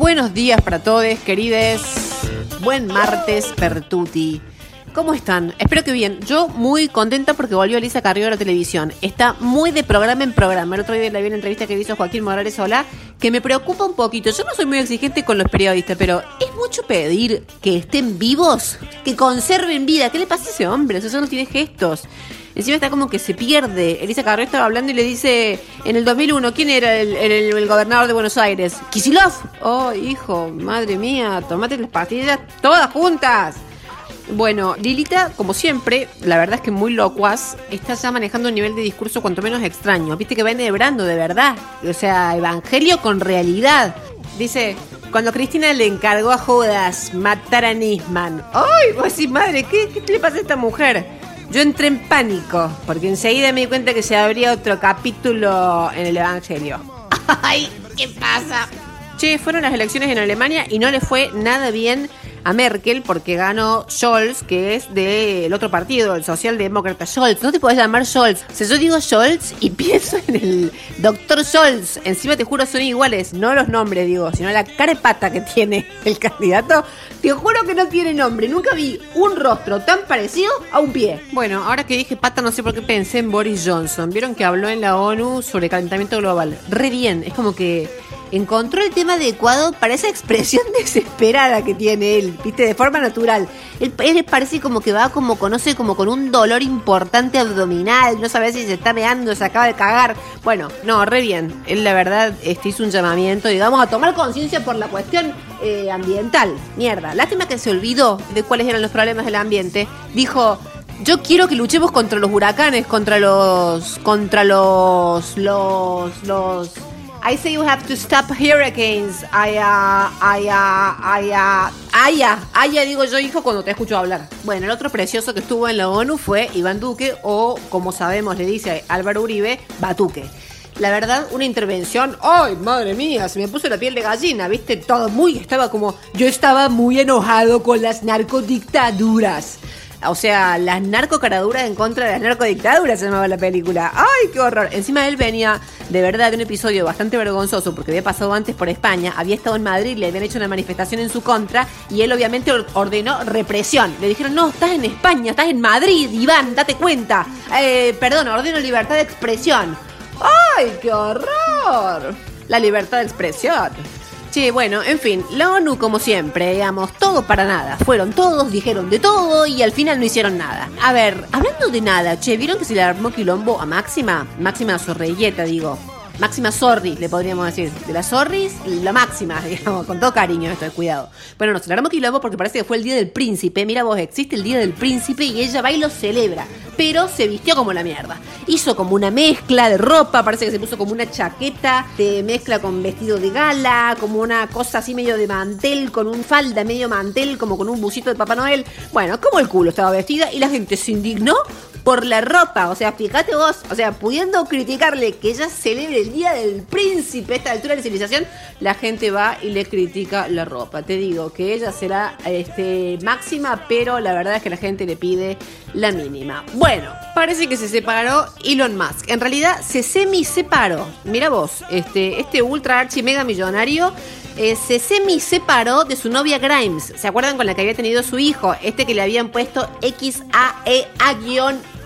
buenos días para todos, querides. Buen martes, Pertuti. ¿Cómo están? Espero que bien. Yo muy contenta porque volvió Elisa Carrillo a la televisión. Está muy de programa en programa. El otro día la vi en la entrevista que hizo Joaquín Morales Hola, que me preocupa un poquito. Yo no soy muy exigente con los periodistas, pero es mucho pedir que estén vivos, que conserven vida. ¿Qué le pasa a ese hombre? Eso no tiene gestos. Encima está como que se pierde. Elisa Carrillo estaba hablando y le dice, en el 2001, ¿quién era el, gobernador de Buenos Aires? Kisilov. Oh, hijo, madre mía, tomate las pastillas todas juntas. Bueno, Lilita, como siempre, la verdad es que muy locuaz, está ya manejando un nivel de discurso cuanto menos extraño. Viste que va enhebrando de verdad. O sea, evangelio con realidad. Dice, cuando Cristina le encargó a Judas matar a Nisman. ¡Ay! Vos decís, madre, ¿qué, ¿qué le pasa a esta mujer? Yo entré en pánico, porque enseguida me di cuenta que se abría otro capítulo en el evangelio. ¡Ay! ¿Qué pasa? Che, fueron las elecciones en Alemania y no le fue nada bien a Merkel porque ganó Scholz, que es del otro partido, el socialdemócrata Scholz. No te podés llamar Scholz. Si yo digo Scholz y pienso en el doctor Scholz, encima te juro son iguales, no los nombres, digo, sino la carepata que tiene el candidato. Te juro que no tiene nombre. Nunca vi un rostro tan parecido a un pie. Bueno, ahora que dije pata, no sé por qué pensé en Boris Johnson. Vieron que habló en la ONU sobre calentamiento global. Re bien, es como que encontró el tema adecuado para esa expresión desesperada que tiene él, viste, de forma natural. Él, él parece como que va como conoce como con un dolor importante abdominal, no sabe si se está meando, se acaba de cagar. Bueno, no, re bien. Él la verdad este, hizo un llamamiento, digamos, a tomar conciencia por la cuestión eh, ambiental. Mierda, lástima que se olvidó de cuáles eran los problemas del ambiente. Dijo, yo quiero que luchemos contra los huracanes, contra los. contra los. los. los. I say you have to stop hurricanes. I, I, uh, I, uh, Aya, Aya digo yo, hijo, cuando te escucho hablar. Bueno, el otro precioso que estuvo en la ONU fue Iván Duque, o como sabemos le dice Álvaro Uribe, Batuque. La verdad, una intervención. ¡Ay, madre mía! Se me puso la piel de gallina, ¿viste? Todo muy. Estaba como. Yo estaba muy enojado con las narcodictaduras. O sea, las narcocaraduras en contra de las narcodictaduras se llamaba la película. ¡Ay, qué horror! Encima él venía de verdad de un episodio bastante vergonzoso porque había pasado antes por España, había estado en Madrid, le habían hecho una manifestación en su contra y él obviamente or- ordenó represión. Le dijeron, no, estás en España, estás en Madrid, Iván, date cuenta. Eh, perdón, ordeno libertad de expresión. ¡Ay, qué horror! La libertad de expresión. Che, bueno, en fin, la ONU como siempre, digamos, todo para nada. Fueron todos, dijeron de todo y al final no hicieron nada. A ver, hablando de nada, che, ¿vieron que se le armó quilombo a Máxima? Máxima Sorrelleta, digo. Máxima Sorri, le podríamos decir. De las Sorris, la máxima, digamos, con todo cariño esto, cuidado. Bueno, no, se le armó quilombo porque parece que fue el Día del Príncipe. Mira vos, existe el Día del Príncipe y ella va y lo celebra. Pero se vistió como la mierda. Hizo como una mezcla de ropa, parece que se puso como una chaqueta de mezcla con vestido de gala, como una cosa así medio de mantel, con un falda medio mantel, como con un busito de Papá Noel. Bueno, como el culo estaba vestida y la gente se indignó por la ropa. O sea, fíjate vos, o sea, pudiendo criticarle que ella celebre el Día del Príncipe a esta altura de civilización, la gente va y le critica la ropa. Te digo que ella será este, máxima, pero la verdad es que la gente le pide la mínima. Bueno, parece que se separó Elon Musk. En realidad se semi-separó. Mira vos, este, este ultra archi mega millonario eh, se semi-separó de su novia Grimes. ¿Se acuerdan con la que había tenido su hijo? Este que le habían puesto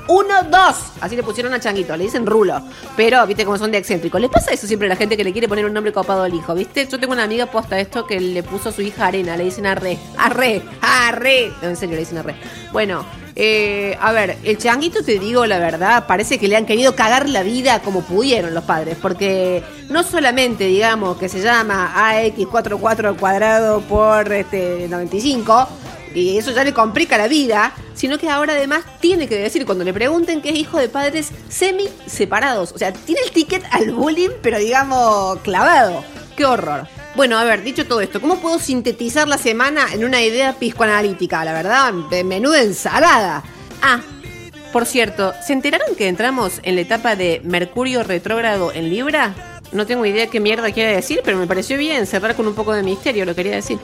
XAEA-12. Así le pusieron a Changuito, le dicen rulo. Pero, viste cómo son de excéntricos. ¿Les pasa eso siempre a la gente que le quiere poner un nombre copado al hijo? ¿Viste? Yo tengo una amiga posta esto que le puso a su hija Arena, le dicen arre, arre, arre. No, en serio, le dicen arre. Bueno, eh, a ver, el changuito, te digo la verdad, parece que le han querido cagar la vida como pudieron los padres, porque no solamente, digamos, que se llama AX44 al cuadrado por este 95, y eso ya le complica la vida, sino que ahora además tiene que decir cuando le pregunten que es hijo de padres semi separados, o sea, tiene el ticket al bullying, pero digamos clavado. Qué horror. Bueno, a ver, dicho todo esto, ¿cómo puedo sintetizar la semana en una idea piscoanalítica? La verdad, de menuda ensalada. Ah, por cierto, ¿se enteraron que entramos en la etapa de Mercurio retrógrado en Libra? No tengo idea qué mierda quiere decir, pero me pareció bien cerrar con un poco de misterio, lo quería decir.